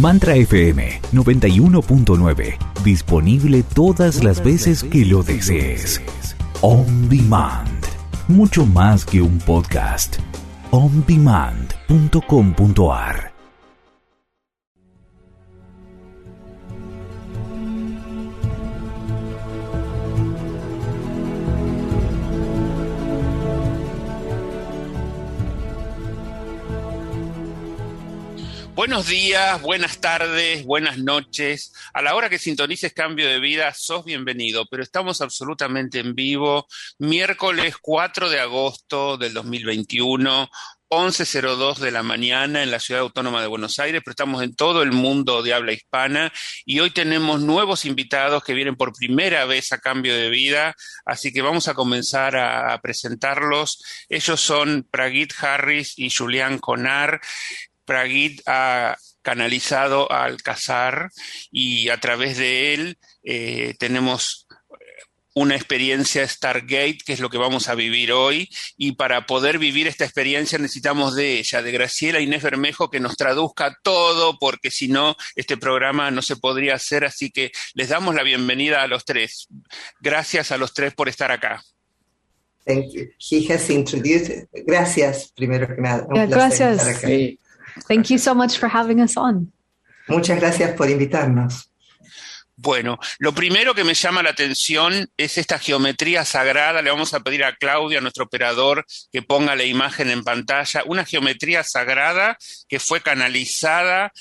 Mantra FM 91.9. Disponible todas las veces que lo desees. On Demand. Mucho más que un podcast. ondemand.com.ar Buenos días, buenas tardes, buenas noches. A la hora que sintonices Cambio de Vida, sos bienvenido, pero estamos absolutamente en vivo. Miércoles 4 de agosto del 2021, 11.02 de la mañana en la Ciudad Autónoma de Buenos Aires, pero estamos en todo el mundo de habla hispana y hoy tenemos nuevos invitados que vienen por primera vez a Cambio de Vida, así que vamos a comenzar a, presentarlos. Ellos son Pragit Harris y Julián Conar. Pragit ha canalizado a Alcazar y a través de él eh, tenemos una experiencia Stargate, que es lo que vamos a vivir hoy, y para poder vivir esta experiencia necesitamos de ella, de Graciela Inés Bermejo, que nos traduzca todo, porque si no, este programa no se podría hacer, así que les damos la bienvenida a los tres. Gracias a los tres por estar acá. Thank you. He has introduced. Gracias, primero que nada. gracias. Thank you so much for having us on. Muchas gracias por invitarnos. Bueno, lo primero que me llama la atención es esta geometría sagrada. Le vamos a pedir a Claudia, nuestro operador, que ponga la imagen en pantalla. Una geometría sagrada que fue canalizada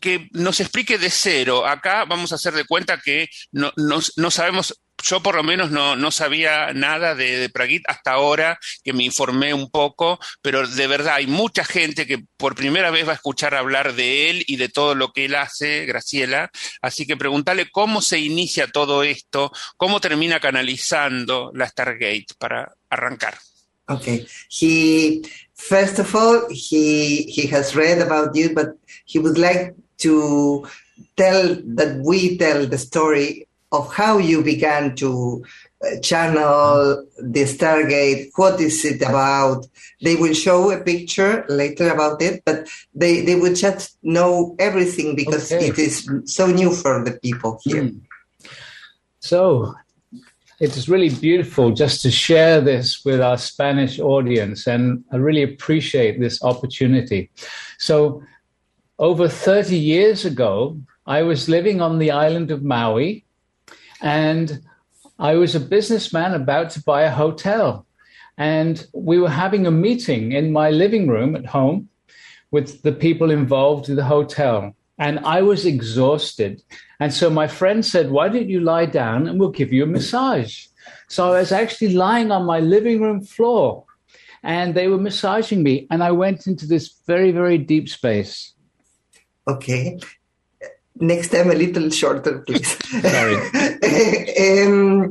que nos explique de cero. Acá vamos a hacer de cuenta que no, no sabemos yo por lo menos no, no sabía nada de, de, hasta ahora que me informé un poco, pero de verdad hay mucha gente que por primera vez va a escuchar hablar de él y de todo lo que él hace, Graciela. Así que preguntarle cómo se inicia todo esto, cómo termina canalizando la Stargate para arrancar. Okay. He, first of all, he, he has read about you, but he would like to tell that we tell the story of how you began to uh, channel the Stargate. What is it about? They will show a picture later about it, but they, they would just know everything because okay. it is so new for the people here. Mm. So it is really beautiful just to share this with our Spanish audience, and I really appreciate this opportunity. So, over 30 years ago, I was living on the island of Maui and I was a businessman about to buy a hotel. And we were having a meeting in my living room at home with the people involved in the hotel. And I was exhausted. And so my friend said, Why don't you lie down and we'll give you a massage? So I was actually lying on my living room floor and they were massaging me. And I went into this very, very deep space. Okay. Next time a little shorter, please. Sorry. um,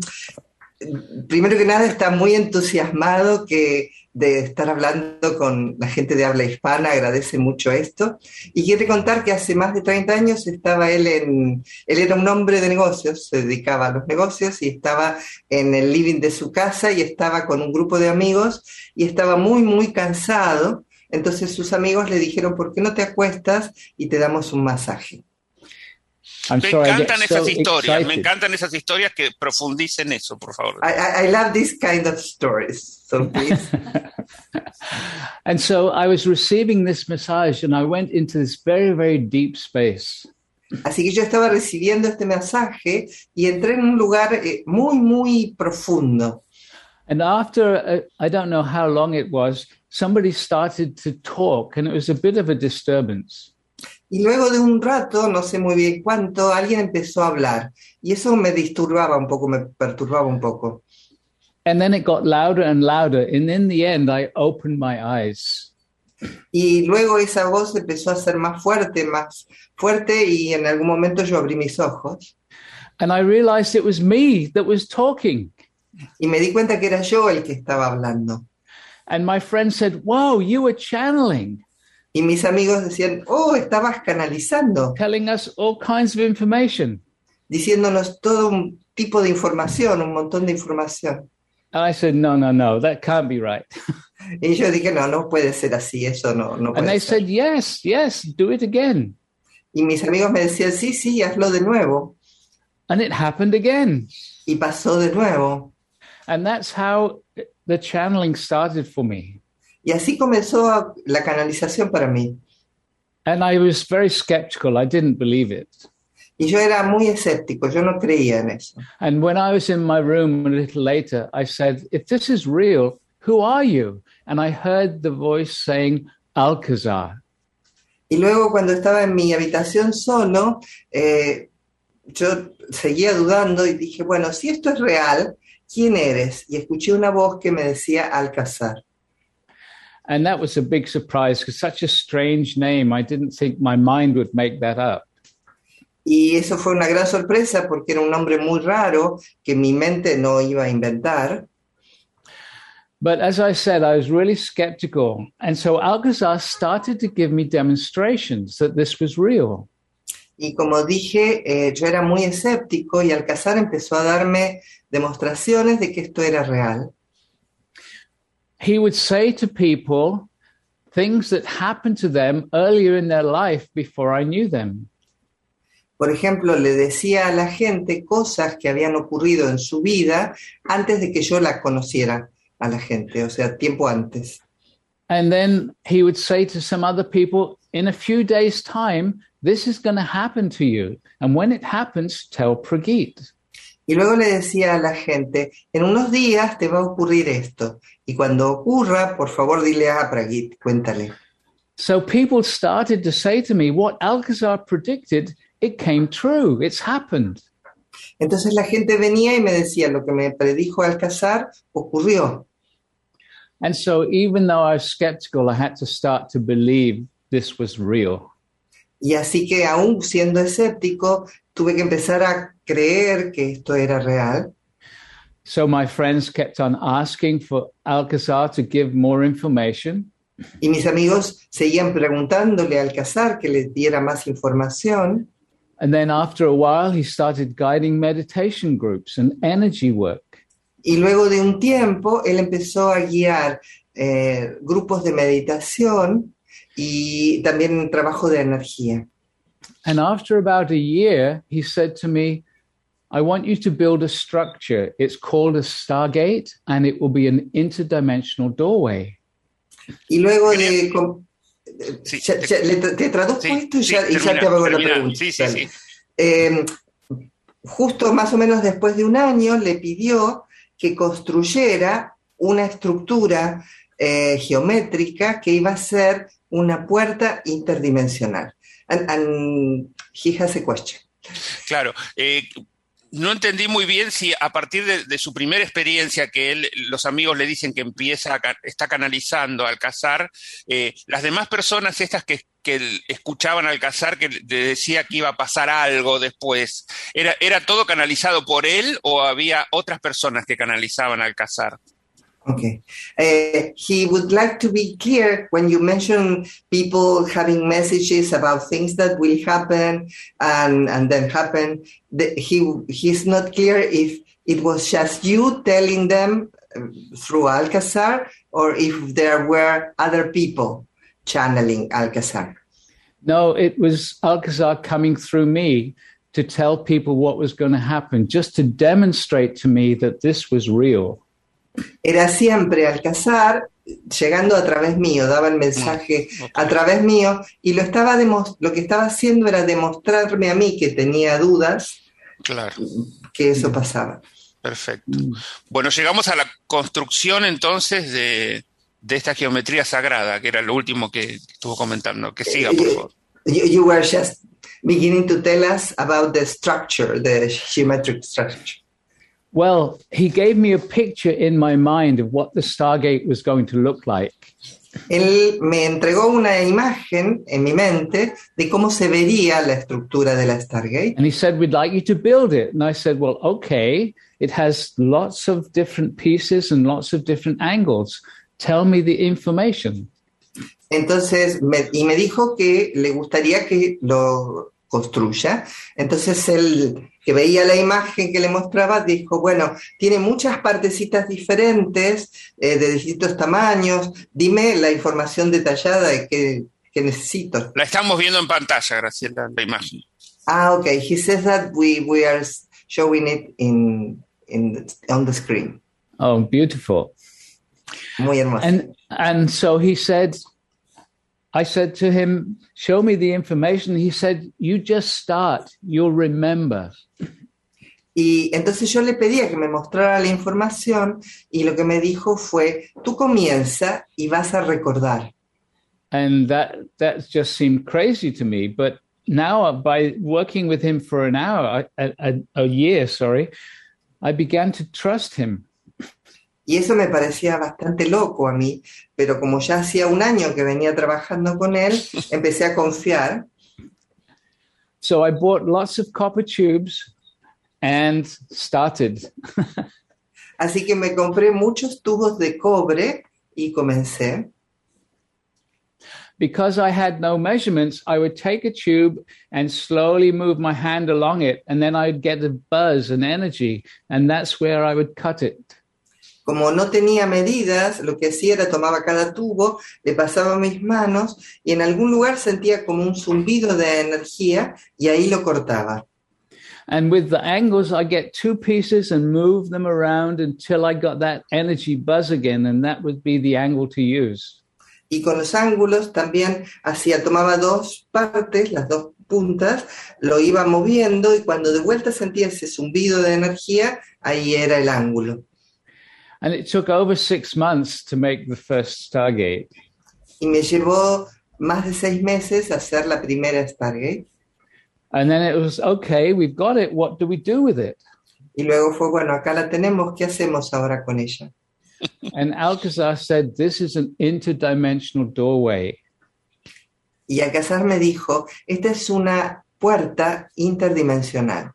primero que nada, está muy entusiasmado que de estar hablando con la gente de habla hispana, agradece mucho esto. Y quiere contar que hace más de 30 años estaba él en, él era un hombre de negocios, se dedicaba a los negocios y estaba en el living de su casa y estaba con un grupo de amigos y estaba muy, muy cansado. Entonces sus amigos le dijeron, ¿por qué no te acuestas y te damos un masaje? I'm me sorry, encantan esas so historias, excited. me encantan esas historias que profundicen eso, por favor. I, I love these kind of stories, so please. and so I was receiving this massage and I went into this very, very deep space. Así que yo estaba recibiendo este masaje y entré en un lugar eh, muy, muy profundo. And after, uh, I don't know how long it was, somebody started to talk and it was a bit of a disturbance. Y luego de un rato, no sé muy bien cuánto, alguien empezó a hablar. Y eso me disturbaba un poco, me perturbaba un poco. And then it got louder and louder. And in the end, I opened my eyes. Y luego esa voz empezó a ser más fuerte, más fuerte, y en algún momento yo abrí mis ojos. And I realized it was me that was talking. Y me di cuenta que era yo el que estaba hablando. And my friend said, Wow, you were channeling. Y mis amigos decían, oh, estabas canalizando. Telling us all kinds of information. Diciéndonos todo un tipo de información, un montón de información. And I said, no, no, no, that can't be right. y yo dije, no, no puede ser así, eso no, no puede And they ser. said, yes, yes, do it again. Y mis amigos me decían, sí, sí, hazlo de nuevo. And it happened again. Y pasó de nuevo. And that's how the channeling started for me. Y así comenzó la canalización para mí. And I was very skeptical. I didn't believe it. Y yo era muy escéptico, yo no creía en eso. And when I was in my room a little later, I said, If this is real, who are you? And I heard the voice saying, Alcazar. Y luego cuando estaba en mi habitación solo, eh, yo seguía dudando y dije, bueno, si esto es real, ¿quién eres? Y escuché una voz que me decía Alcazar. And that was a big surprise because such a strange name, I didn't think my mind would make that up. Y eso fue una gran sorpresa porque era un nombre muy raro que mi mente no iba a inventar. But as I said, I was really skeptical. And so Alcazar started to give me demonstrations that this was real. Y como dije, eh, yo era muy escéptico y Alcazar empezó a darme demostraciones de que esto era real. He would say to people things that happened to them earlier in their life before I knew them. Por ejemplo, le decía a la gente cosas que habían ocurrido en su vida antes de que yo la conociera a la gente, o sea, tiempo antes. And then he would say to some other people, in a few days' time, this is going to happen to you. And when it happens, tell Pragit. Y luego le decía a la gente, en unos días te va a ocurrir esto. Y cuando ocurra, por favor, dile a Pragit, cuéntale. So people started to say to me, what Alcazar predicted, it came true. It's happened. Entonces la gente venía y me decía, lo que me predijo Alcazar ocurrió. And so even though I was skeptical, I had to start to believe this was real. Y así que aún siendo escéptico, tuve que empezar a creer que esto era real. So my friends kept on asking for Alcazar to give more information. Y mis amigos seguían preguntándole a Alcazar que les diera más información. And then after a while, he started guiding meditation groups and energy work. Y luego de un tiempo, él empezó a guiar eh, grupos de meditación y también trabajo de energía. And after about a year, he said to me, I want you to build a structure. It's called a Stargate, and it will be an interdimensional doorway. Y luego de... Sí, ya, ya, te, te, traduzco sí, esto y ya, sí, y ya te hago la pregunta. Sí, sí, sí. Eh, justo más o menos después de un año le pidió que construyera una estructura eh, geométrica que iba a ser una puerta interdimensional. And, and he. Claro. Eh, no entendí muy bien si a partir de, su primera experiencia que él, los amigos le dicen que empieza, a, está canalizando al cazar, eh, las demás personas estas que, que escuchaban al cazar que le decía que iba a pasar algo después, ¿era, ¿era todo canalizado por él o había otras personas que canalizaban al cazar? Okay. Uh, he would like to be clear when you mention people having messages about things that will happen and, and then happen. The, he he's not clear if it was just you telling them through Alcazar or if there were other people channeling Alcazar. No, it was Alcazar coming through me to tell people what was going to happen, just to demonstrate to me that this was real. Era siempre Alcazar llegando a través mío, daba el mensaje okay. a través mío y lo, estaba lo que estaba haciendo era demostrarme a mí que tenía dudas claro. que eso pasaba. Perfecto. Bueno, llegamos a la construcción entonces de, de esta geometría sagrada, que era lo último que estuvo comentando. Que siga, por favor. You, you were just beginning to tell us about the structure, the geometric structure. Well, he gave me a picture in my mind of what the Stargate was going to look like. Él me entregó una imagen en mi mente de cómo se vería la estructura de la Stargate. And he said, We'd like you to build it. And I said, Well, okay. It has lots of different pieces and lots of different angles. Tell me the information. Entonces, me, y me dijo que le gustaría que lo construya. Entonces él, que veía la imagen que le mostraba, dijo, bueno, tiene muchas partecitas diferentes, eh, de distintos tamaños, dime la información detallada de qué, que necesito. La estamos viendo en pantalla, Graciela, la imagen. Ah, okay. He says that we, we are showing it in, in the, on the screen. Oh, beautiful. Muy hermoso. And and so he said, I said to him, "Show me the information." He said, "You just start. You'll remember." Y entonces yo le pedía que me mostrara la información y lo que me dijo fue, tú comienza y vas a recordar. And that that just seemed crazy to me, but now by working with him for an hour, a, a, a year, sorry, I began to trust him. Y eso me parecía bastante loco a mí, pero como ya hacía un año que venía trabajando con él, empecé a confiar. So I bought lots of copper tubes and started. Así que me compré muchos tubos de cobre y comencé. Because I had no measurements, I would take a tube and slowly move my hand along it, and then I'd get a buzz and energy, and that's where I would cut it. Como no tenía medidas, lo que hacía era tomaba cada tubo, le pasaba mis manos y en algún lugar sentía como un zumbido de energía y ahí lo cortaba. And with the angles, I get two pieces and move them around until I got that energy buzz again, and that would be the angle to use. Y con los ángulos también hacía, tomaba dos partes, las dos puntas, lo iba moviendo y cuando de vuelta sentía ese zumbido de energía, ahí era el ángulo. And it took over six months to make the first Stargate. Y me llevó más de seis meses hacer la primera Stargate. And then it was, okay, we've got it. What do we do with it? Y luego fue, bueno, acá la tenemos, ¿qué hacemos ahora con ella? And Alcazar said, this is an interdimensional doorway. Y Alcázar me dijo, esta es una puerta interdimensional.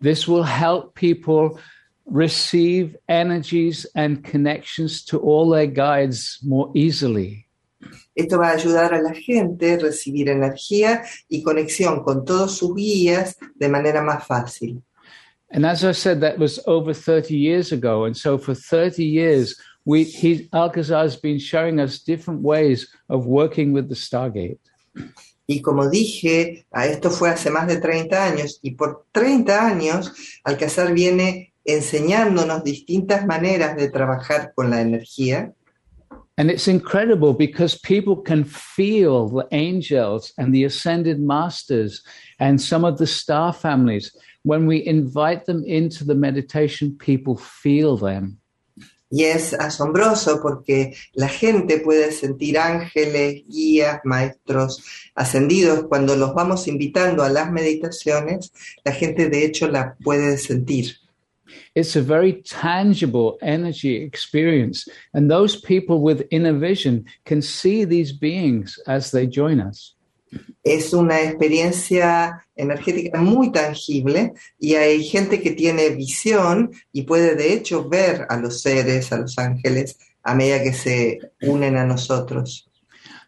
This will help people receive energies and connections to all their guides more easily. Esto va a ayudar a la gente a recibir energía y conexión con todos sus guías de manera más fácil. And as I said, that was over 30 years ago. And so for 30 years, we, he, Alcazar has been showing us different ways of working with the Stargate. Y como dije, a esto fue hace más de 30 años y por 30 años Alcázar viene enseñándonos distintas maneras de trabajar con la energía. And it's incredible because people can feel the angels and the ascended masters and some of the star families. When we invite them into the meditation, people feel them. Y es asombroso porque la gente puede sentir ángeles, guías, maestros ascendidos. Cuando los vamos invitando a las meditaciones, la gente de hecho la puede sentir. It's a very tangible energy experience. And those people with inner vision can see these beings as they join us. Es una experiencia energética muy tangible y hay gente que tiene visión y puede de hecho ver a los seres, a los ángeles, a medida que se unen a nosotros.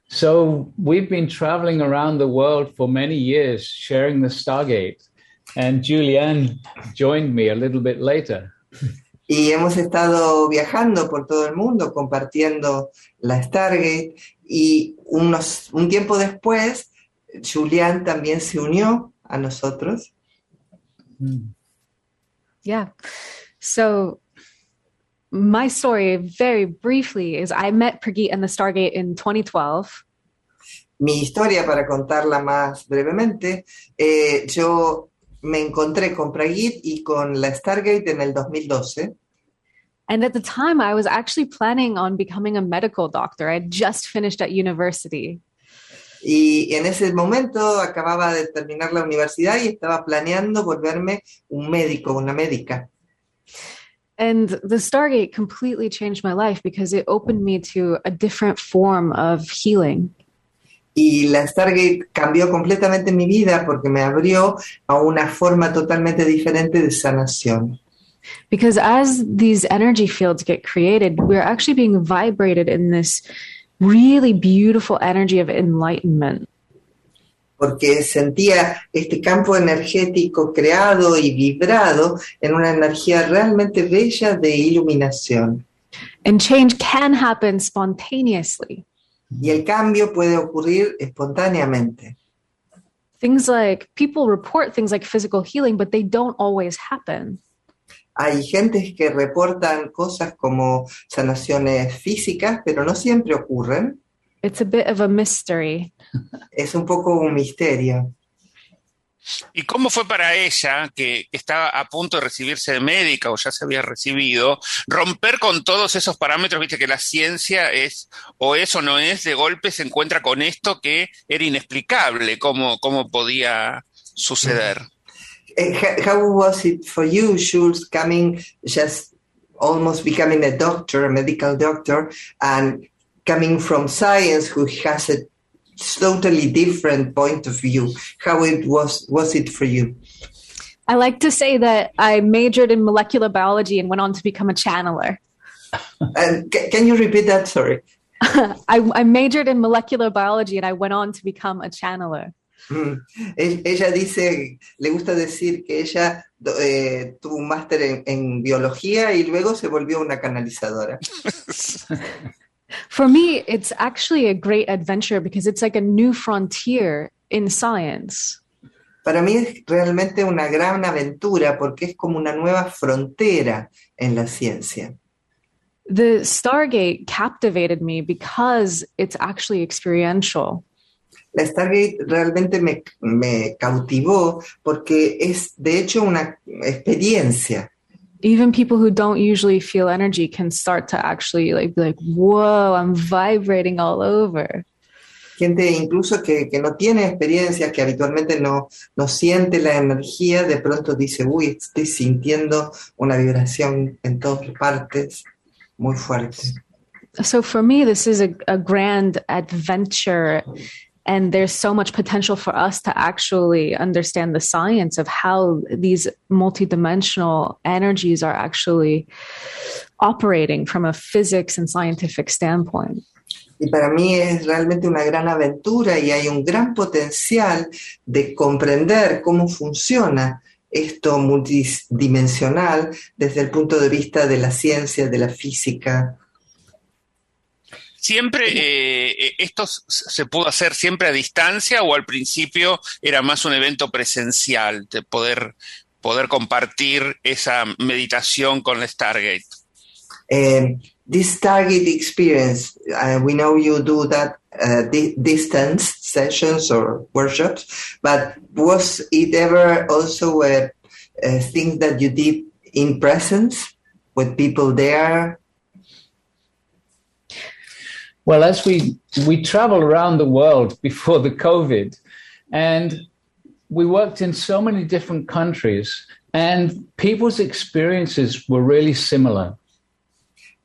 So we've been traveling around the world for many years sharing the Stargate. And Julianne joined me a little bit later. Y hemos estado viajando por todo el mundo compartiendo la Stargate y unos, un tiempo después Julian también se unió a nosotros. Yeah. So my story, very briefly, is I met Prageet and the Stargate in 2012. Mi historia, para contarla más brevemente, eh, yo me encontré con Prageet y con la Stargate en el 2012. And at the time, I was actually planning on becoming a medical doctor. I had just finished at university. Y en ese momento acababa de terminar la universidad y estaba planeando volverme un médico, una médica. And the Stargate completely changed my life because it opened me to a different form of healing. Y la Stargate cambió completamente mi vida porque me abrió a una forma totalmente diferente de sanación. Because as these energy fields get created, we're actually being vibrated in this really beautiful energy of enlightenment. Porque sentía este campo energético creado y vibrado en una energía realmente bella de iluminación. And change can happen spontaneously. Y el cambio puede ocurrir espontáneamente. Things like people report things like physical healing, but they don't always happen. Hay gentes que reportan cosas como sanaciones físicas, pero no siempre ocurren. It's a bit of a mystery. Es un poco un misterio. ¿Y cómo fue para ella, que estaba a punto de recibirse de médica o ya se había recibido, romper con todos esos parámetros? Viste que la ciencia es o es o no es, de golpe se encuentra con esto que era inexplicable, cómo, cómo podía suceder. Eh, ho- How was it for you, Schultz, coming just almost becoming a doctor, a medical doctor, and coming from science, who has a totally different point of view? How it was was it for you? I like to say that I majored in molecular biology and went on to become a channeler. And ca- can you repeat that? Sorry. I, I majored in molecular biology and I went on to become a channeler. Mm. Ella dice, le gusta decir que ella eh, tuvo un máster en, en biología y luego se volvió una canalizadora. For me, it's actually a great adventure because it's like a new frontier in science. Para mí es realmente una gran aventura porque es como una nueva frontera en la ciencia. The Stargate captivated me because it's actually experiential. La Stargate realmente me, me cautivó porque es de hecho una experiencia. Even people who don't usually feel energy can start to actually like be like, whoa, I'm vibrating all over. Gente incluso que, que no tiene experiencia, que habitualmente no, no siente la energía, de pronto dice, uy, estoy sintiendo una vibración en todas partes muy fuerte. So for me, this is a, a grand adventure. And there's so much potential for us to actually understand the science of how these multidimensional energies are actually operating from a physics and scientific standpoint. Y para mí es realmente una gran aventura y hay un gran potencial de comprender cómo funciona esto multidimensional desde el punto de vista de la ciencia, de la física. ¿Siempre eh, eh, esto se pudo hacer siempre a distancia o al principio era más un evento presencial de poder, poder compartir esa meditación con la Stargate? Um, this target experience, uh, we know you do that uh, di- distance sessions or workshops, but was it ever also a, a thing that you did in presence with people there? Well, as we we traveled around the world before the COVID, and we worked in so many different countries, and people's experiences were really similar.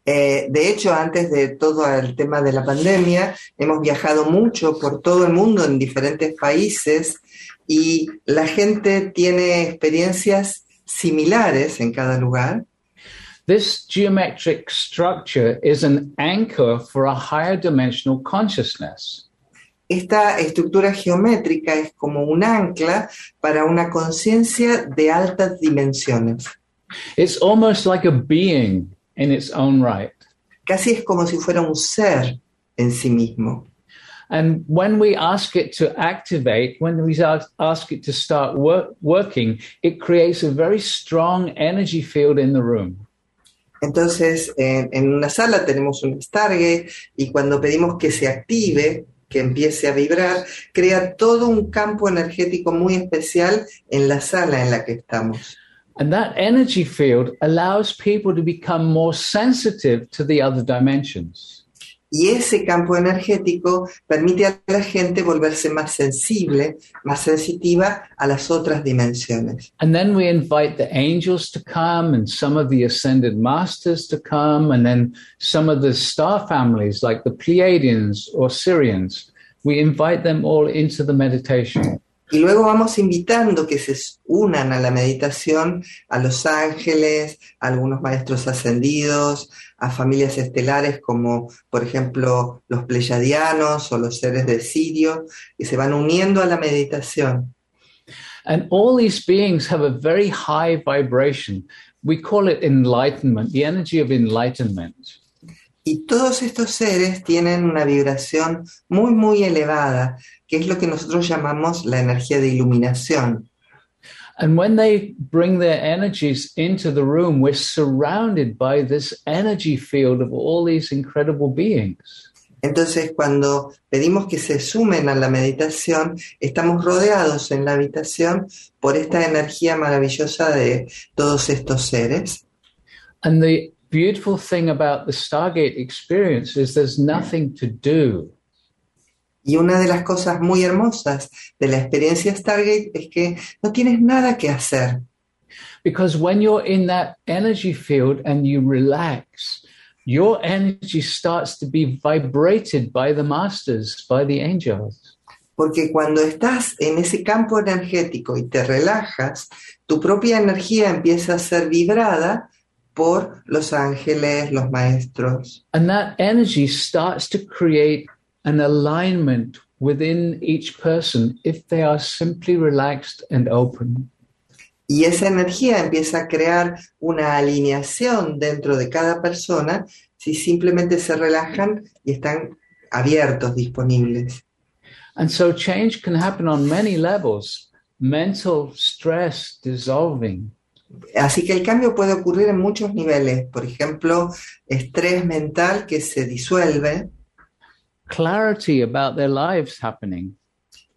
Eh, de hecho, antes de todo el tema de la pandemia, hemos viajado mucho por todo el mundo en diferentes países y la gente tiene experiencias similares en cada lugar. This geometric structure is an anchor for a higher dimensional consciousness. Esta estructura geométrica es como un ancla para una conciencia de altas dimensiones. It's almost like a being in its own right. Casi es como si fuera un ser en sí mismo. And when we ask it to activate, when we ask ask it to start work, working, it creates a very strong energy field in the room. Entonces, en, una sala tenemos un Stargate y cuando pedimos que se active, que empiece a vibrar, crea todo un campo energético muy especial en la sala en la que estamos. And that energy field allows people to become more sensitive to the other dimensions. Y ese campo energético permite a la gente volverse más sensible, más sensitiva a las otras dimensiones. And then we invite the angels to come and some of the ascended masters to come, and then some of the star families like the Pleiadians or Syrians. We invite them all into the meditation. Y luego vamos invitando que se unan a la meditación a los ángeles, a algunos maestros ascendidos, a familias estelares como por ejemplo los pleyadianos o los seres de Sirio, y se van uniendo a la meditación. And all these beings have a very high vibration. We call it enlightenment, the energy of enlightenment. Y todos estos seres tienen una vibración muy, muy elevada, que es lo que nosotros llamamos la energía de iluminación. And when they bring their energies into the room, we're surrounded by this energy field of all these incredible beings. Entonces, cuando pedimos que se sumen a la meditación, estamos rodeados en la habitación por esta energía maravillosa de todos estos seres. And the beautiful thing about the Stargate experience is there's nothing to do. Y una de las cosas muy hermosas de la experiencia Stargate es que no tienes nada que hacer. Because when you're in that energy field and you relax, your energy starts to be vibrated by the masters, by the angels. Porque cuando estás en ese campo energético y te relajas, tu propia energía empieza a ser vibrada por los ángeles, los maestros. And that energy starts to create an alignment within each person if they are simply relaxed and open. Y esa energía empieza a crear una alineación dentro de cada persona si simplemente se relajan y están abiertos, disponibles. And so change can happen on many levels mental stress dissolving, Así que el cambio puede ocurrir en muchos niveles. Por ejemplo, estrés mental que se disuelve, clarity about their lives happening,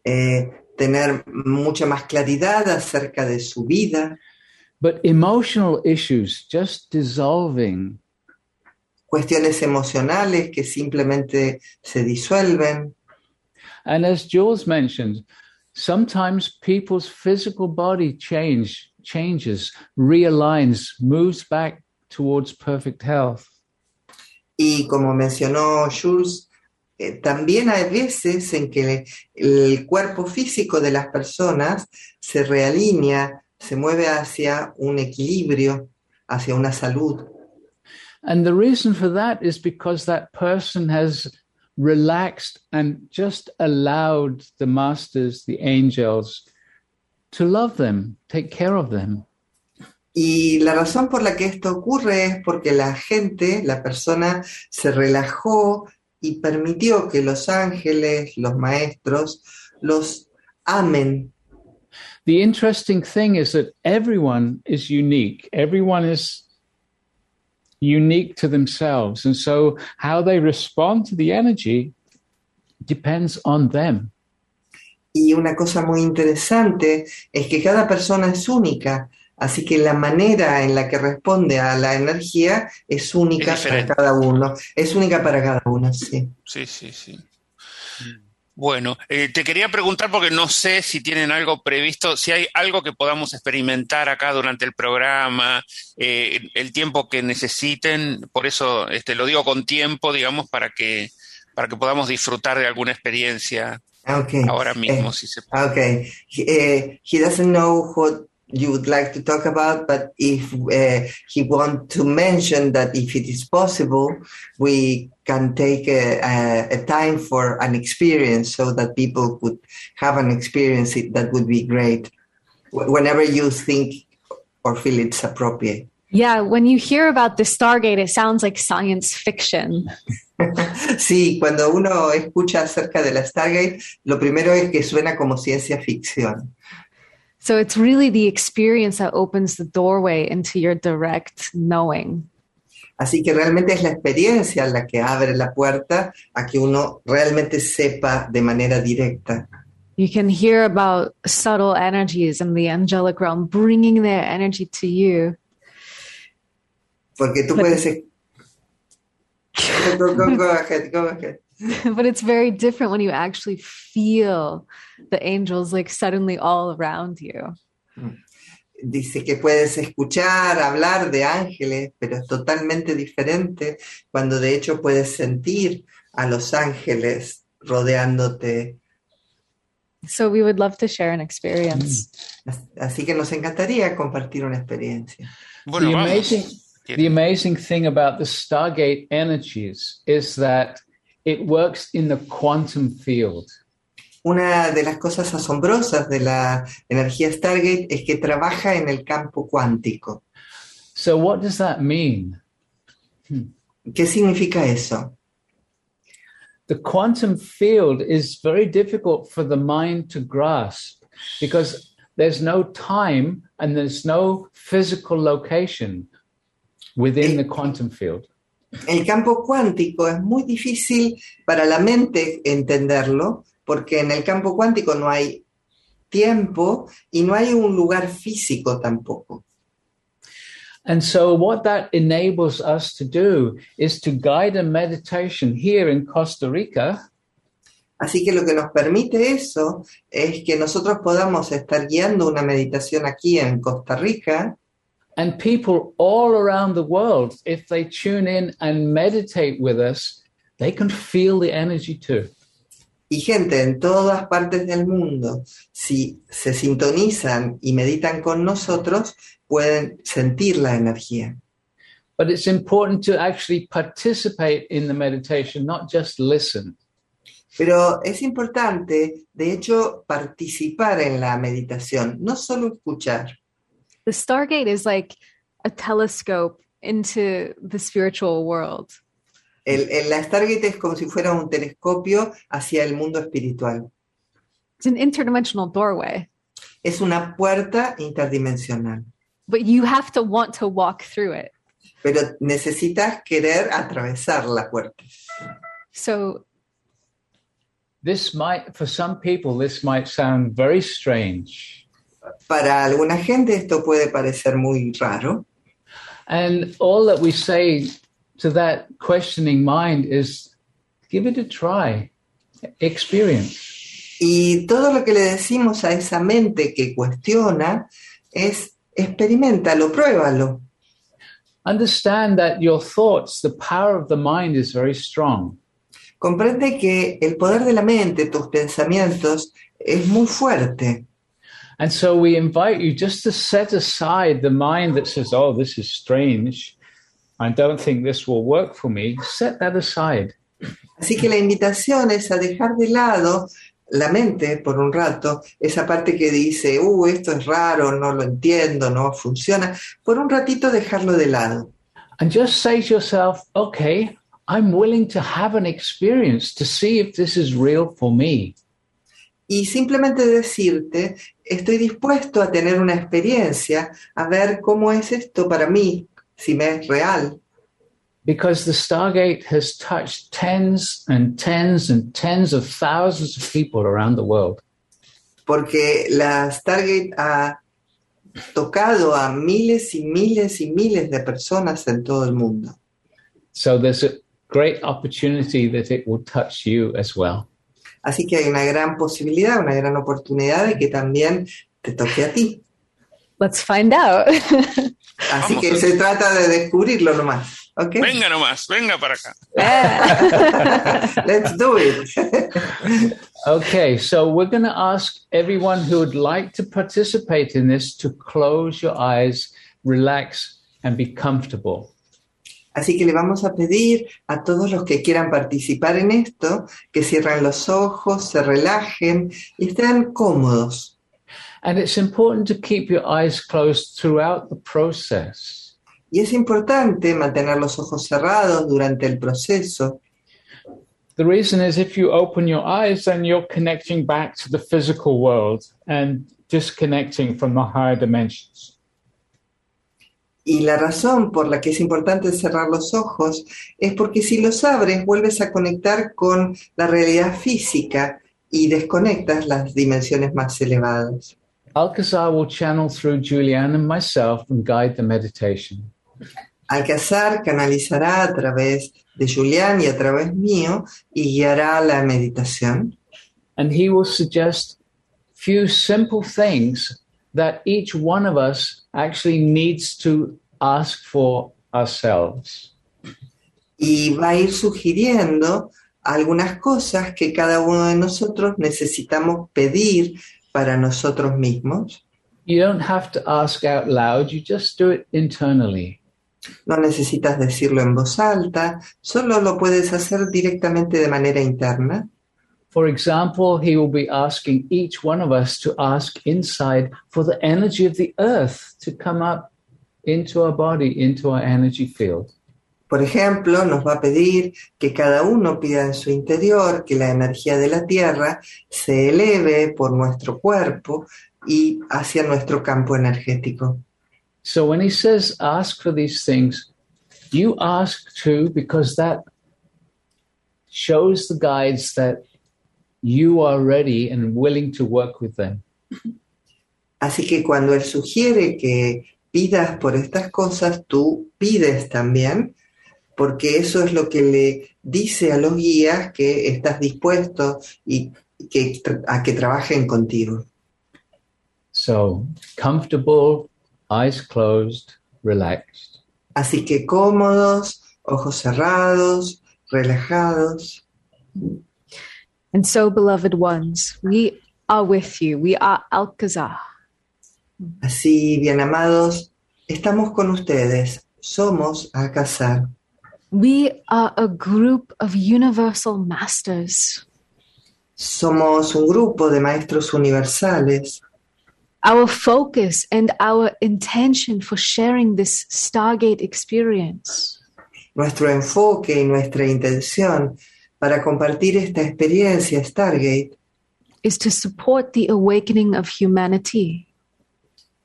eh, tener mucha más claridad acerca de su vida, but emotional issues just dissolving. cuestiones emocionales que simplemente se disuelven. And as Jules mentioned, sometimes people's physical body change changes, realigns, moves back towards perfect health. Y como mencionó Jules, eh, también hay veces en que el cuerpo físico de las personas se realinea, se mueve hacia un equilibrio, hacia una salud. And the reason for that is because that person has relaxed and just allowed the masters, the angels, to love them, take care of them. Y la razón por la que esto ocurre es porque la gente, la persona, se relajó y permitió que los ángeles, los maestros, los amen. The interesting thing is that everyone is unique. Everyone is unique to themselves. And so how they respond to the energy depends on them. Y una cosa muy interesante es que cada persona es única, así que la manera en la que responde a la energía es única Es para cada uno. Es única para cada uno, sí. Sí, sí, sí. Bueno, eh, te quería preguntar porque no sé si tienen algo previsto, si hay algo que podamos experimentar acá durante el programa, eh, el tiempo que necesiten, por eso este, lo digo con tiempo, digamos, para que, para que podamos disfrutar de alguna experiencia Ah, ok. ahora mismo, Eh, si se Ah, Okay. He, eh, he doesn't know what you would like to talk about, but if uh, he want to mention that if it is possible, we can take a, a, a time for an experience so that people could have an experience. That would be great. Whenever you think or feel it's appropriate. Yeah, when you hear about the Stargate, it sounds like science fiction. Sí, cuando uno escucha acerca de la Stargate, lo primero es que suena como ciencia ficción. So it's really the experience that opens the doorway into your direct knowing. Así que realmente es la experiencia la que abre la puerta a que uno realmente sepa de manera directa. You can hear about subtle energies in the angelic realm bringing their energy to you. Porque tú puedes... e- Go, go, go ahead, go ahead. but it's very different when you actually feel the angels like suddenly all around you. Mm. Dice que puedes escuchar, hablar de ángeles, pero es totalmente diferente cuando de hecho puedes sentir a los ángeles rodeándote. So we would love to share an experience. Mm. Así que nos encantaría compartir una experiencia. Bueno, the amazing the amazing thing about the Stargate energies is that it works in the quantum field. Una de las cosas asombrosas de la energía Stargate es que trabaja en el campo cuántico. So what does that mean? Hmm. ¿Qué significa eso? The quantum field is very difficult for the mind to grasp because there's no time and there's no physical location within eh, the quantum field. El campo cuántico es muy difícil para la mente entenderlo, porque en el campo cuántico no hay tiempo y no hay un lugar físico tampoco. And so, what that enables us to do is to guide a meditation here in Costa Rica Así que lo que nos permite eso es que nosotros podamos estar guiando una meditación aquí en Costa Rica and people all around the world, if they tune in and meditate with us, they can feel the energy too. y gente en todas partes del mundo, si se sintonizan y meditan con nosotros, pueden sentir la energía. But it's important to actually participate in the meditation, not just listen. Pero es importante, de hecho, participar en la meditación, no solo escuchar. The Stargate is like a telescope into the spiritual world. El, el- la Stargate es como si fuera un telescopio hacia el mundo espiritual. It's an interdimensional doorway, Es una puerta interdimensional, but you have to want to walk through it. pero necesitas querer atravesar la puerta. So This might, for some people, this might sound very strange. Para alguna gente esto puede parecer muy raro, And all that we say to that questioning mind is give it a try, experience. Y todo lo que le decimos a esa mente que cuestiona es experimentalo, pruébalo. Understand that your thoughts, the power of the mind is very strong. Comprende que el poder de la mente, tus pensamientos, es muy fuerte. And so we invite you just to set aside the mind that says, oh, this is strange. I don't think this will work for me. Set that aside. Así que la invitación es a dejar de lado la mente por un rato, esa parte que dice, uh, esto es raro, no lo entiendo, no funciona, por un ratito dejarlo de lado. And just say to yourself, okay, I'm willing to have an experience to see if this is real for me. Y simplemente decirte, estoy dispuesto a tener una experiencia, a ver cómo es esto para mí, si me es real. Because the Stargate has touched tens and tens and tens of thousands of people around the world. Porque la Stargate ha tocado a miles y miles y miles de personas en todo el mundo. So there's a great opportunity that it will touch you as well. Así que hay una gran posibilidad, una gran oportunidad de que también te toque a ti. let's find out. Así Vamos. que se trata de descubrirlo nomás. ¿Ok? Venga nomás, venga para acá. Ah. Let's do it. Okay, so we're going to ask everyone who would like to participate in this to close your eyes, relax, and be comfortable. Así que le vamos a pedir a todos los que quieran participar en esto que cierren los ojos, se relajen y estén cómodos. And it's important to keep your eyes closed throughout the process. Y es importante mantener los ojos cerrados durante el proceso, The reason is if you open your eyes, then you're connecting back to the physical world and disconnecting from the higher dimensions. Y la razón por la que es importante cerrar los ojos es porque si los abres vuelves a conectar con la realidad física y desconectas las dimensiones más elevadas. Alcazar will channel through Julianne and myself and guide the meditation. Alcazar canalizará a través de Julián y a través mío y guiará la meditación. And he will suggest few simple things that each one of us actually needs to ask for ourselves. y va a ir sugiriendo algunas cosas que cada uno de nosotros necesitamos pedir para nosotros mismos. You don't have to ask out loud, you just do it internally. No necesitas decirlo en voz alta, solo lo puedes hacer directamente de manera interna. For example, he will be asking each one of us to ask inside for the energy of the earth to come up into our body, into our energy field. Por ejemplo, nos va a pedir que cada uno pida en su interior que la energía de la Tierra se eleve por nuestro cuerpo y hacia nuestro campo energético. So when he says ask for these things, you ask too because that shows the guides that you are ready and willing to work with them. Así que cuando Él sugiere que pidas por estas cosas, tú pides también, porque eso es lo que le dice a los guías que estás dispuesto y que, a que trabajen contigo. So, comfortable, eyes closed, relaxed. Así que cómodos, ojos cerrados, relajados. And so, beloved ones, we are with you. We are Alcazar. Así, bien amados, estamos con ustedes. Somos Alcazar. We are a group of universal masters. Somos un grupo de maestros universales. Our focus and our intention for sharing this Stargate experience Nuestro enfoque y nuestra intención para compartir esta experiencia Stargate is to support the awakening of humanity.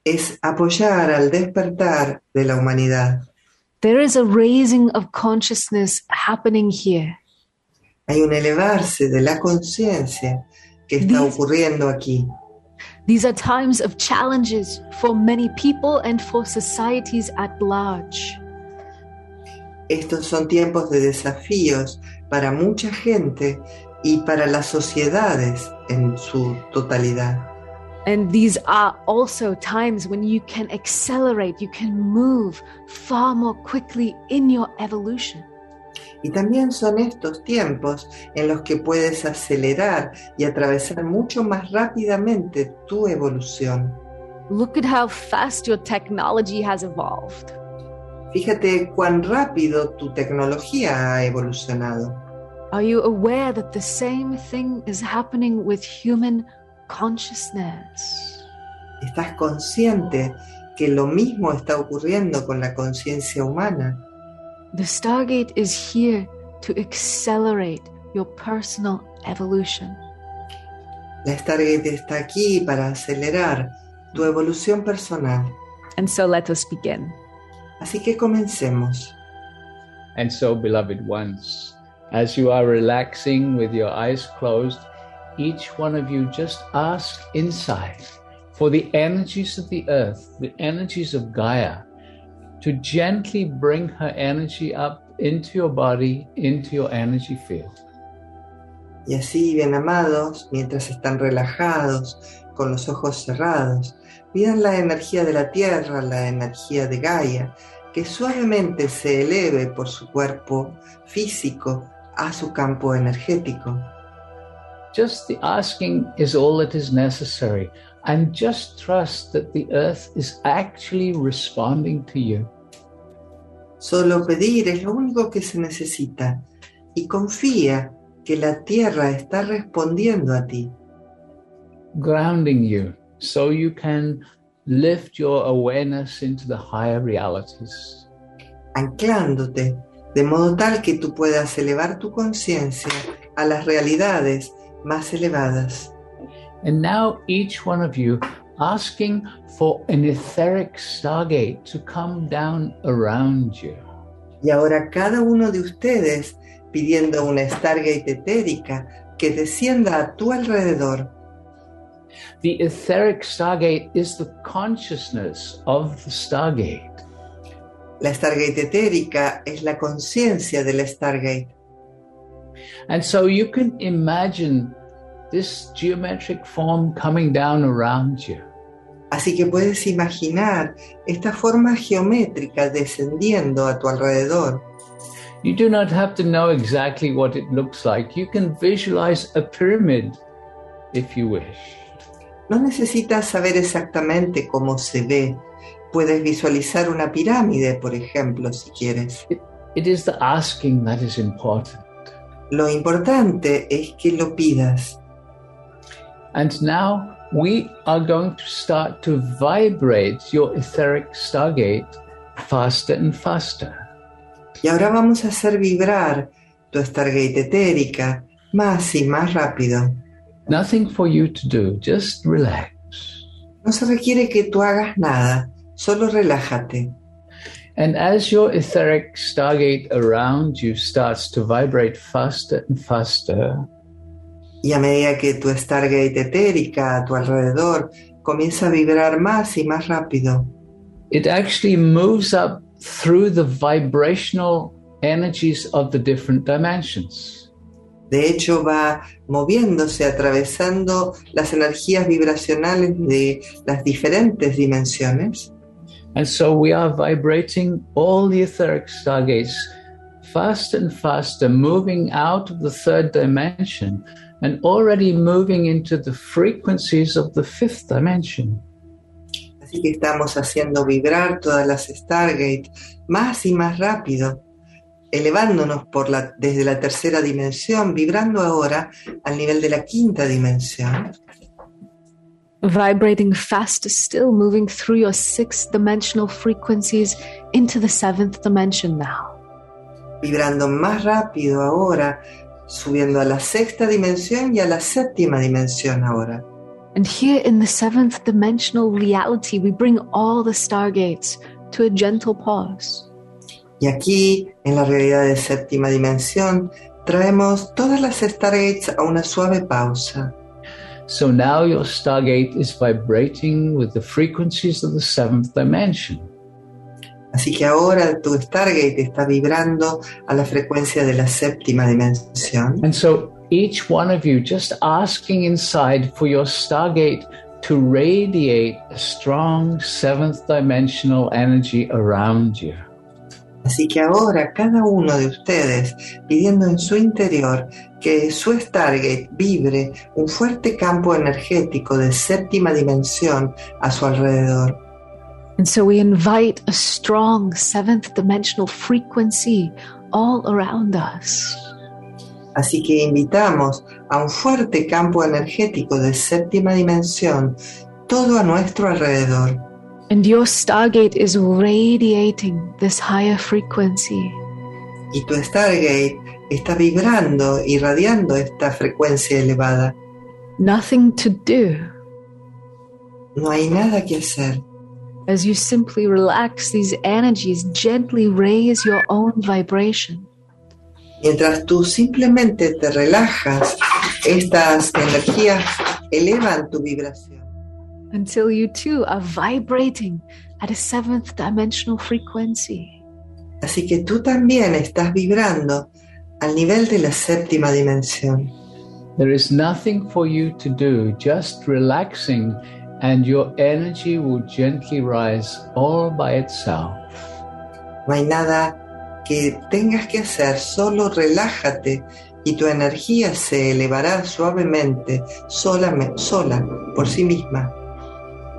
es apoyar al despertar de la humanidad. There is a raising of consciousness happening here. Hay un elevarse de la conciencia que está These- ocurriendo aquí. These are times of challenges for many people and for societies at large. Estos son tiempos de desafíos para mucha gente y para las sociedades en su totalidad. And these are also times when you can accelerate, you can move far more quickly in your evolution. Y también son estos tiempos en los que puedes acelerar y atravesar mucho más rápidamente tu evolución. Look at how fast your technology has evolved. Fíjate cuán rápido tu tecnología ha evolucionado. Are you aware that the same thing is happening with human consciousness? ¿Estás consciente que lo mismo está ocurriendo con la conciencia humana? The Stargate is here to accelerate your personal evolution. La Stargate está aquí para acelerar tu evolución personal. And so let us begin. Así que comencemos. And so, beloved ones, as you are relaxing with your eyes closed, each one of you just ask inside for the energies of the earth, the energies of Gaia, to gently bring her energy up into your body, into your energy field. Y así, bien amados, mientras están relajados, con los ojos cerrados, pidan la energía de la tierra, la energía de Gaia, que suavemente se eleve por su cuerpo físico a su campo energético. Just the asking is all that is necessary, and just trust that the earth is actually responding to you. Solo pedir es lo único que se necesita y confía que la tierra está respondiendo a ti, grounding you so you can lift your awareness into the higher realities. anclándote, de modo tal que tú puedas elevar tu conciencia a las realidades más elevadas. And now, each one of you asking for an etheric stargate to come down around you. Y ahora cada uno de ustedes pidiendo una Stargate etérica que descienda a tu alrededor. The etheric stargate is the consciousness of the stargate. La Stargate etérica es la conciencia del Stargate. And so you can imagine this geometric form coming down around you. Así que puedes imaginar esta forma geométrica descendiendo a tu alrededor. You do not have to know exactly what it looks like. You can visualize a pyramid if you wish. No necesitas saber exactamente cómo se ve. Puedes visualizar una pirámide, por ejemplo, si quieres. It is the asking that is important. Lo importante es que lo pidas. And now we are going to start to vibrate your etheric stargate faster and faster. Y ahora vamos a hacer vibrar tu Stargate etérica más y más rápido. Nothing for you to do, just relax. No se requiere que tú hagas nada, solo relájate. And as your etheric stargate around you starts to vibrate faster and faster, Y a medida que tu Stargate etérica a tu alrededor comienza a vibrar más y más rápido, it actually moves up through the vibrational energies of the different dimensions. De hecho va moviéndose, atravesando las energías vibracionales de las diferentes dimensiones. And so we are vibrating all the etheric stargates faster and faster, moving out of the third dimension and already moving into the frequencies of the fifth dimension. Así que estamos haciendo vibrar todas las Stargate más y más rápido, elevándonos por la, desde la tercera dimensión, vibrando ahora al nivel de la quinta dimensión. Vibrating faster still, moving through your sixth dimensional frequencies into the seventh dimension now. vibrando más rápido ahora, subiendo a la sexta dimensión y a la séptima dimensión ahora. And here in the seventh dimensional reality, we bring all the stargates to a gentle pause. Y aquí, en la realidad de séptima dimensión, traemos todas las Stargates a una suave pausa. So now your stargate is vibrating with the frequencies of the seventh dimension. Así que ahora tu Stargate está vibrando a la frecuencia de la séptima dimensión. And so each one of you just asking inside for your stargate to radiate a strong seventh dimensional energy around you. Así que ahora cada uno de ustedes pidiendo en su interior que su Stargate vibre un fuerte campo energético de séptima dimensión a su alrededor. And so we invite a strong seventh dimensional frequency all around us. Así que invitamos a un fuerte campo energético de séptima dimensión todo a nuestro alrededor. And your Stargate is radiating this higher frequency. Y tu Stargate está vibrando, irradiando esta frecuencia elevada. Nothing to do No hay nada que hacer. as you simply relax these energies, gently raise your own vibration. Mientras tú simplemente te relajas, estas energías elevan tu vibración. Until you too are vibrating at a seventh dimensional frequency. Así que tú también estás vibrando al nivel de la séptima dimensión. There is nothing for you to do, just relaxing, and your energy will gently rise all by itself. No hay nada que tengas que hacer, solo relájate y tu energía se elevará suavemente, sola, sola, por sí misma.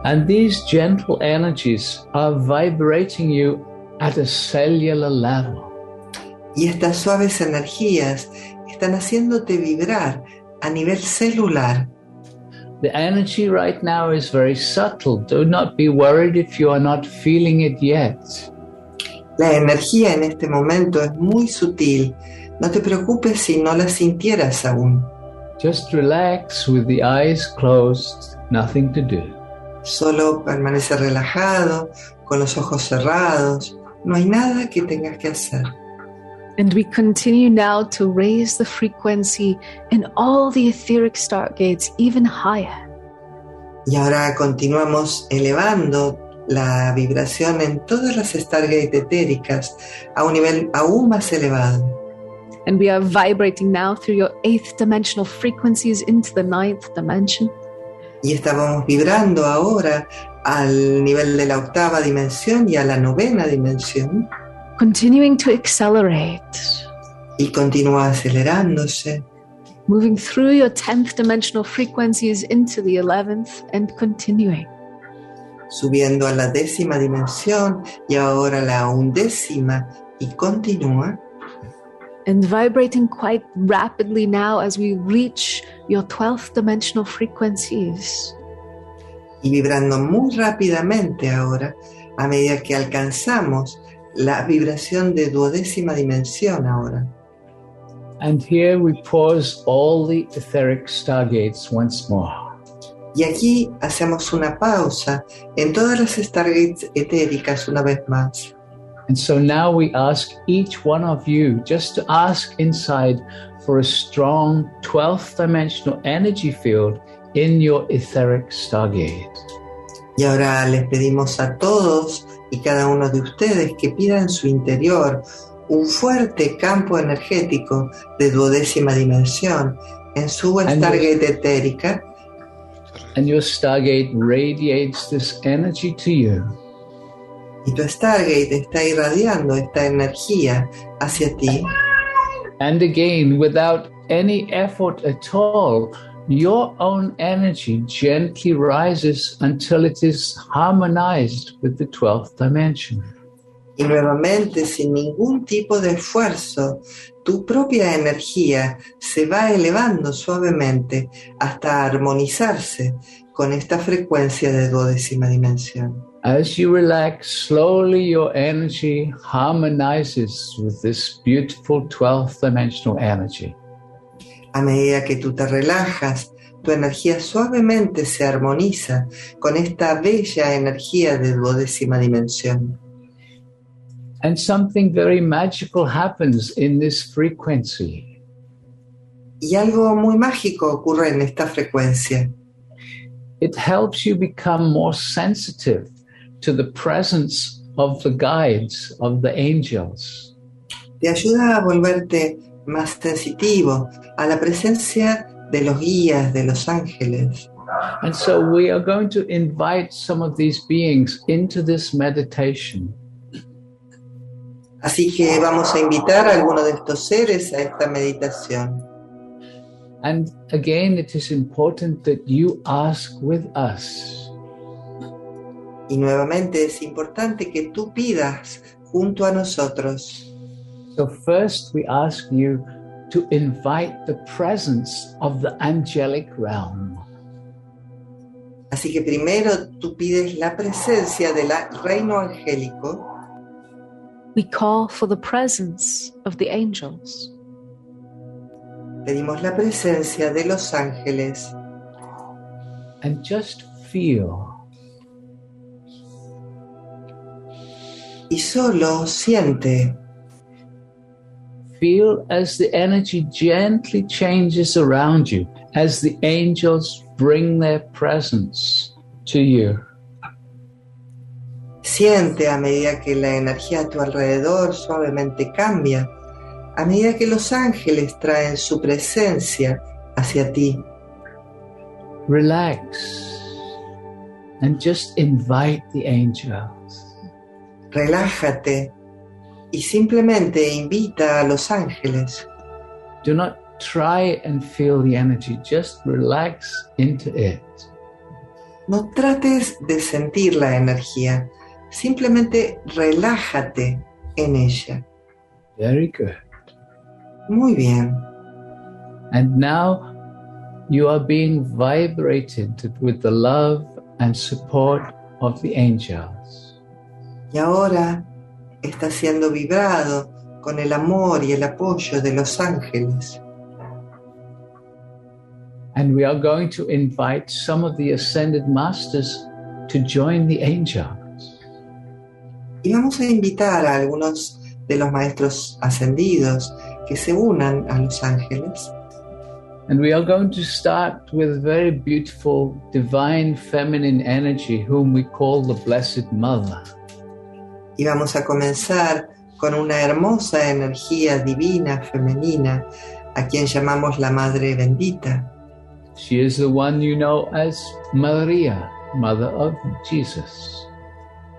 And these gentle energies are vibrating you at a cellular level. Y estas suaves energías están haciéndote vibrar a nivel celular. The energy right now is very subtle. Do not be worried if you are not feeling it yet. La energía en este momento es muy sutil. No te preocupes si no la sintieras aún. Just relax with the eyes closed, nothing to do. Solo permanece relajado, con los ojos cerrados. No hay nada que tengas que hacer. And we continue now to raise the frequency in all the etheric stargates even higher. Y ahora continuamos elevando la vibración en todas las Stargate etéricas a un nivel aún más elevado. And we are vibrating now through your eighth dimensional frequencies into the ninth dimension. Y estábamos vibrando ahora al nivel de la octava dimensión y a la novena dimensión. continuing to accelerate, Y continúa acelerándose. moving through your 10th dimensional frequencies into the 11th and continuing. subiendo a la décima dimensión y ahora la undécima y continúa And vibrating quite rapidly now as we reach your 12th dimensional frequencies. y vibrando muy rápidamente ahora a medida que alcanzamos la vibración de duodécima dimensión ahora. And here we pause all the etheric stargates once more. Y aquí hacemos una pausa en todas las Stargates etéricas una vez más. And so now we ask each one of you just to ask inside for a strong 12th dimensional energy field in your etheric stargate. Y ahora les pedimos a todos y cada uno de ustedes que pidan en su interior un fuerte campo energético de duodécima dimensión en su Stargate etérica And your stargate radiates this energy to you. Y tu Stargate está irradiando esta energía hacia ti. And again, without any effort at all, your own energy gently rises until it is harmonized with the 12th dimension. Y nuevamente, sin ningún tipo de esfuerzo, tu propia energía se va elevando suavemente hasta armonizarse con esta frecuencia de duodécima dimensión. As you relax, slowly your energy harmonizes with this beautiful 12th dimensional energy. A medida que tú te relajas, tu energía suavemente se armoniza con esta bella energía de duodécima dimensión. And something very magical happens in this frequency. Y algo muy mágico ocurre en esta frecuencia. It helps you become more sensitive to the presence of the guides, of the angels. Te ayuda a volverte más sensitivo a la presencia de los guías, de los ángeles. And so we are going to invite some of these beings into this meditation. Así que vamos a invitar a alguno de estos seres a esta meditación. And again, it is important that you ask with us. Y nuevamente es importante que tú pidas junto a nosotros. So, first, we ask you to invite the presence of the angelic realm. Así que primero tú pides la presencia del reino angélico. We call for the presence of the angels. Pedimos la presencia de los ángeles And just feel y solo siente, Feel as the energy gently changes around you, as the angels bring their presence to you. siente a medida que la energía a tu alrededor suavemente cambia, a medida que los ángeles traen su presencia hacia ti. Relax and just invite the angels. Relájate y simplemente invita a los ángeles. Do not try and feel the energy, just relax into it. No trates de sentir la energía, simplemente relájate en ella. Very good. Muy bien. And now you are being vibrated with the love and support of the angels. Y ahora está siendo vibrado con el amor y el apoyo de los ángeles. And we are going to invite some of the ascended masters to join the angels. Y vamos a invitar a algunos de los maestros ascendidos que se unan a los ángeles. And we are going to start with very beautiful divine feminine energy, whom we call the Blessed Mother. Y vamos a comenzar con una hermosa energía divina femenina a quien llamamos la Madre Bendita. She is the one you know as Maria, Mother of Jesus.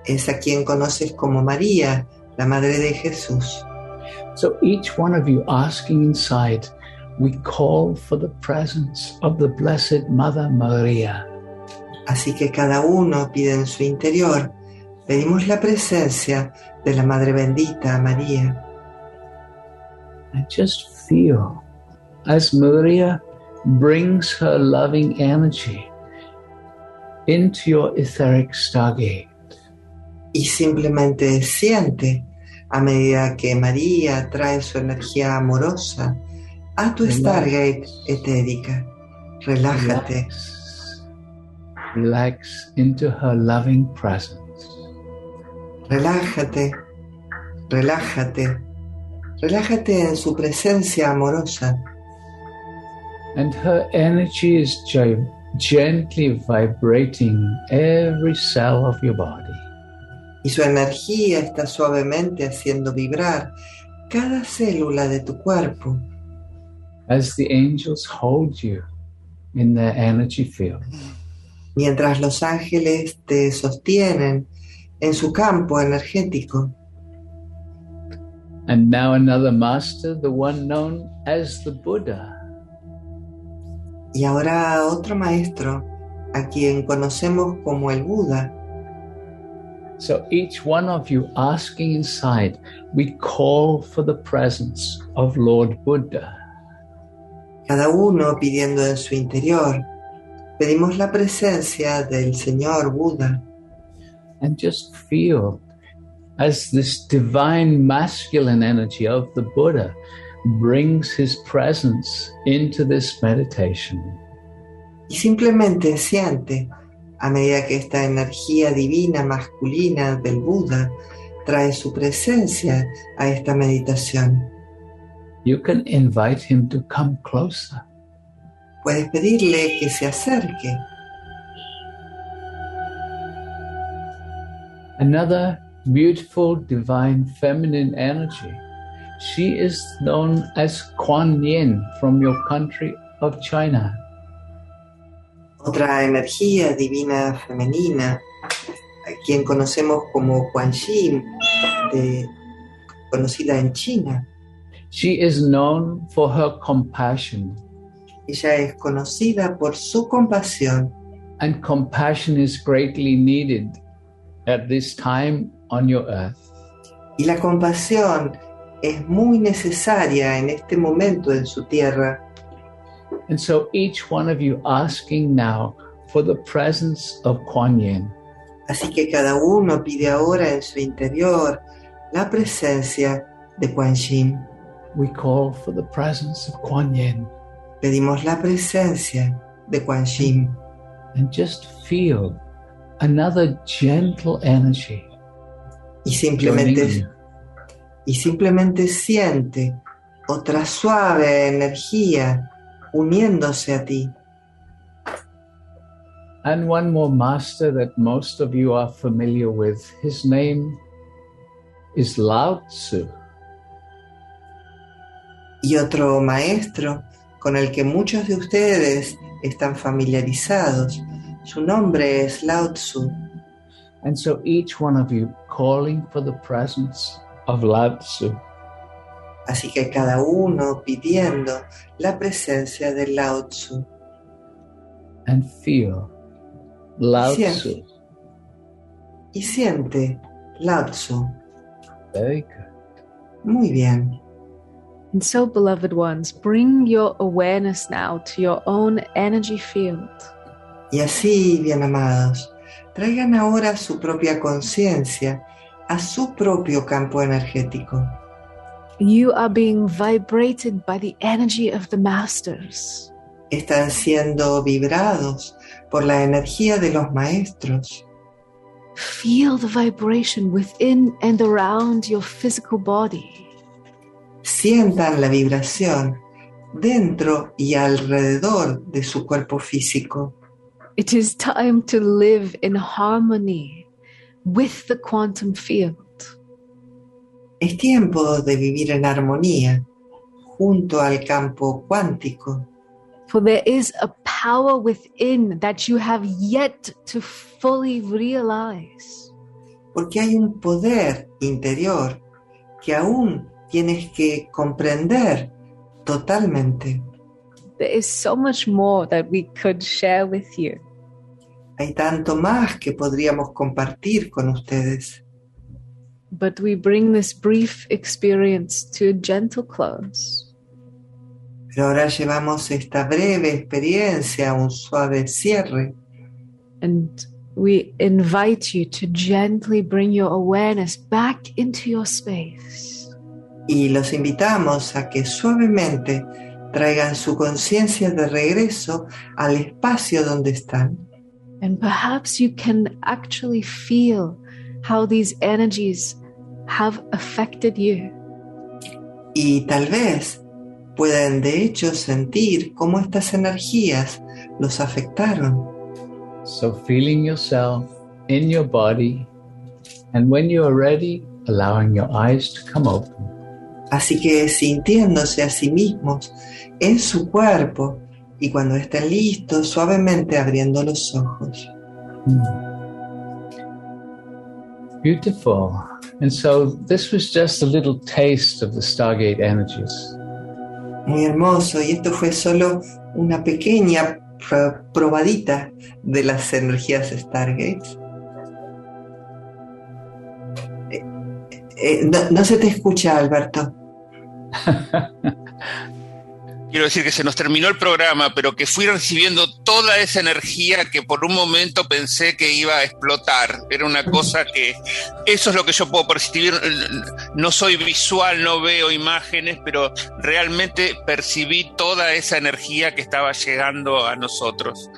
Es a quien conoces como María, la Madre de Jesús. So each one of you asking inside, we call for the presence of the Blessed Mother Maria. Así que cada uno pide en su interior, pedimos la presencia de la Madre Bendita, María. And just feel as Maria brings her loving energy into your etheric stargate. Y simplemente siente a medida que María trae su energía amorosa a tu Relax. Stargate etérica. Relájate, Relax. Relax into her loving presence. Relájate, relájate, relájate en su presencia amorosa. And her energy is gently vibrating every cell of your body. y su energía está suavemente haciendo vibrar cada célula de tu cuerpo as the angels hold you in their energy field. mientras los ángeles te sostienen en su campo energético. And now another master, the one known as the Buddha, Y ahora otro maestro, a quien conocemos como el Buda. So each one of you asking inside, we call for the presence of Lord Buddha. Cada uno pidiendo en su interior, pedimos la presencia del Señor Buda. And just feel as this divine masculine energy of the Buddha brings his presence into this meditation. Y simplemente siente, a medida que esta energía divina masculina del Buda trae su presencia a esta meditación. You can invite him to come closer. Puedes pedirle que se acerque. Another beautiful divine feminine energy. She is known as Kuan Yin from your country of China. Otra energía divina femenina, a quien conocemos como Quan Yin, de- conocida en China. She is known for her compassion, Ella es conocida por su compasión and compassion is greatly needed at this time on your earth. y la compasión es muy necesaria en este momento en su tierra. And so each one of you asking now for the presence of Kuan Yin. Así que cada uno pide ahora en su interior la presencia de Quan Yin. We call for the presence of Kuan Yin Pedimos la presencia de Quan Yin and just feel another gentle energy y simplemente siente otra suave energía uniéndose a ti. And one more master that most of you are familiar with. His name is Lao Tzu. Y otro maestro con el que muchos de ustedes están familiarizados. Su nombre es Lao Tzu. And so each one of you calling for the presence of Lao Tzu. Así que cada uno pidiendo la presencia de Lao Tzu. and feel Lao Yes. Tzu. Y siente Lao Tzu. Very good. Muy bien. And so, beloved ones, bring your awareness now to your own energy field. Y así, bien amados, traigan ahora su propia conciencia a su propio campo energético. You are being vibrated by the energy of the masters. Están siendo vibrados por la energía de los maestros. Feel the vibration within and around your physical body. Sientan la vibración dentro y alrededor de su cuerpo físico. It is time to live in harmony with the quantum field. Es tiempo de vivir en armonía junto al campo cuántico, For there is a power within that you have yet to fully realize. porque hay un poder interior que aún tienes que comprender totalmente. There is so much more that we could share with you. Hay tanto más que podríamos compartir con ustedes, But we bring this brief experience to a gentle close. pero ahora llevamos esta breve experiencia a un suave cierre And we invite you to gently bring your awareness back into your space. Y los invitamos a que suavemente traigan su conciencia de regreso al espacio donde están. And perhaps you can actually feel how these energies have affected you. Y tal vez pueden de hecho sentir cómo estas energías los afectaron. So, feeling yourself in your body, and when you are ready, allowing your eyes to come open. Así que sintiéndose a sí mismos en su cuerpo y cuando estén listos, suavemente abriendo los ojos. Beautiful. And so, this was just a little taste of the Stargate energies. Muy hermoso. Y esto fue solo una pequeña pro- probadita de las energías Stargates. Eh, eh, no, no se te escucha, Alberto. Quiero decir que se nos terminó el programa, pero que fui recibiendo toda esa energía que por un momento pensé que iba a explotar. Era una cosa que eso es lo que yo puedo percibir. No soy visual, no veo imágenes, pero realmente percibí toda esa energía que estaba llegando a nosotros.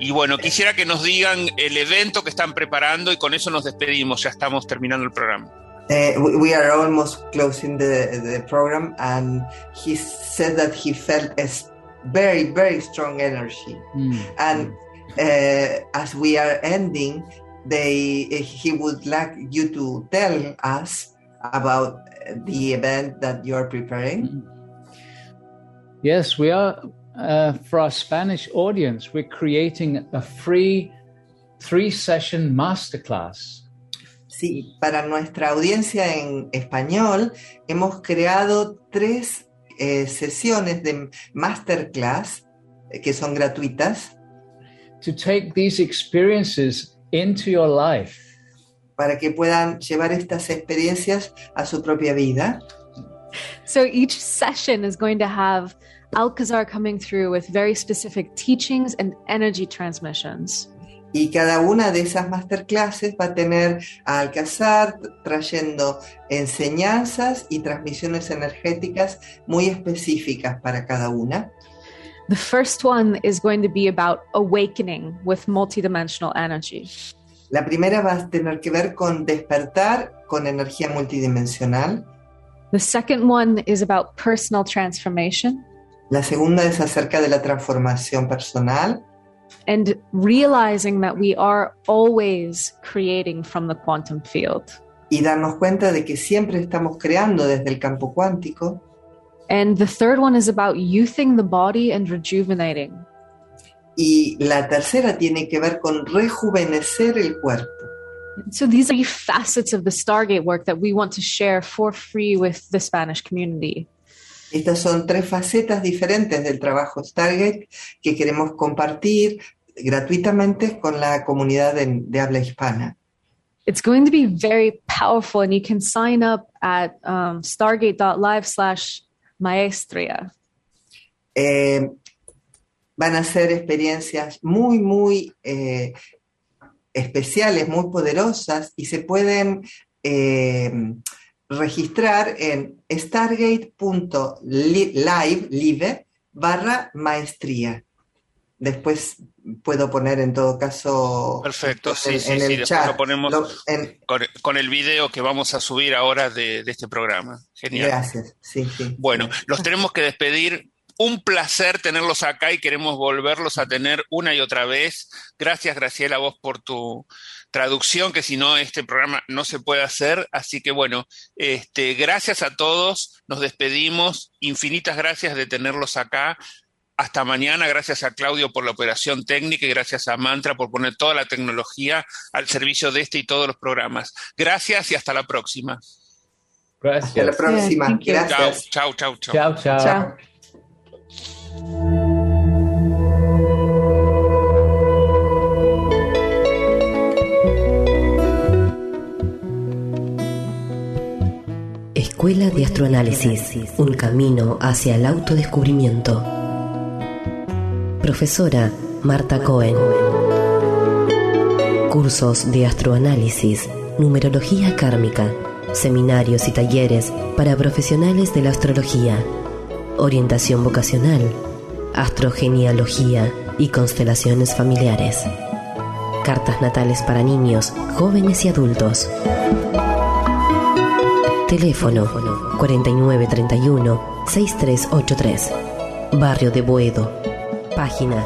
Y bueno, quisiera que nos digan el evento que están preparando y con eso nos despedimos. Ya estamos terminando el programa. Uh, we, we are almost closing the, the program, and he said that he felt a very, very strong energy. And uh, as we are ending, they he would like you to tell us about the event that you are preparing. Yes, we are, uh, for our Spanish audience, we're creating a free three session masterclass. Sí, para nuestra audiencia en español hemos creado tres eh, sesiones de masterclass eh, que son gratuitas to take these experiences into your life. para que puedan llevar estas experiencias a su propia vida. So each session is going to have Alcazar coming through with very specific teachings and energy transmissions. Y cada una de esas masterclasses va a tener a Alcazar trayendo enseñanzas y transmisiones energéticas muy específicas para cada una. The first one is going to be about awakening with multidimensional energy. La primera va a tener que ver con despertar con energía multidimensional. The second one is about personal transformation La segunda es acerca de la transformación personal and realizing that we are always creating from the quantum field. y darnos cuenta de que siempre estamos creando desde el campo cuántico. And the third one is about youthing the body and rejuvenating. Y la tercera tiene que ver con rejuvenecer el cuerpo. So these are facets of the Stargate work that we want to share for free with the Spanish community. Estas son tres facetas diferentes del trabajo Stargate que queremos compartir gratuitamente con la comunidad de, de habla hispana. It's going to be very powerful, and you can sign up at um, stargate.live slash maestria. Eh, van a ser experiencias muy, muy eh, especiales, muy poderosas y se pueden eh, registrar en stargate.live live, barra maestría. Después puedo poner en todo caso Perfecto, en, sí, sí, en sí, el después chat. lo ponemos Lo- en- con, con el video que vamos a subir ahora de, de este programa. Genial. gracias, sí, sí. Bueno, los tenemos que despedir. Un placer tenerlos acá y queremos volverlos a tener una y otra vez. Gracias, Graciela, a vos por tu traducción, que si no, este programa no se puede hacer. Así que bueno, este, gracias a todos. Nos despedimos. Infinitas gracias de tenerlos acá. Hasta mañana. Gracias a Claudio por la operación técnica y gracias a Mantra por poner toda la tecnología al servicio de este y todos los programas. Gracias y hasta la próxima. Hasta la Gracias. próxima. you. Chao, Gracias. chao, chao, chao. Escuela de Astroanálisis, un camino hacia el autodescubrimiento. Profesora Marta Cohen. Cursos de astroanálisis, numerología kármica, seminarios y talleres para profesionales de la astrología, orientación vocacional, astrogenealogía y constelaciones familiares. Cartas natales para niños, jóvenes y adultos. Teléfono 4931-6383. Barrio de Boedo. Página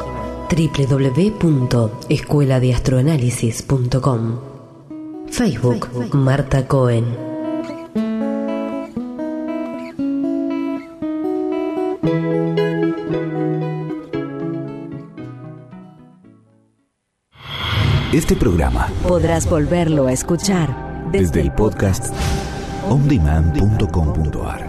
www.escueladeastroanálisis.com. Facebook Marta Cohen. Este programa Podrás volverlo a escuchar desde el podcast ondemand.com.ar.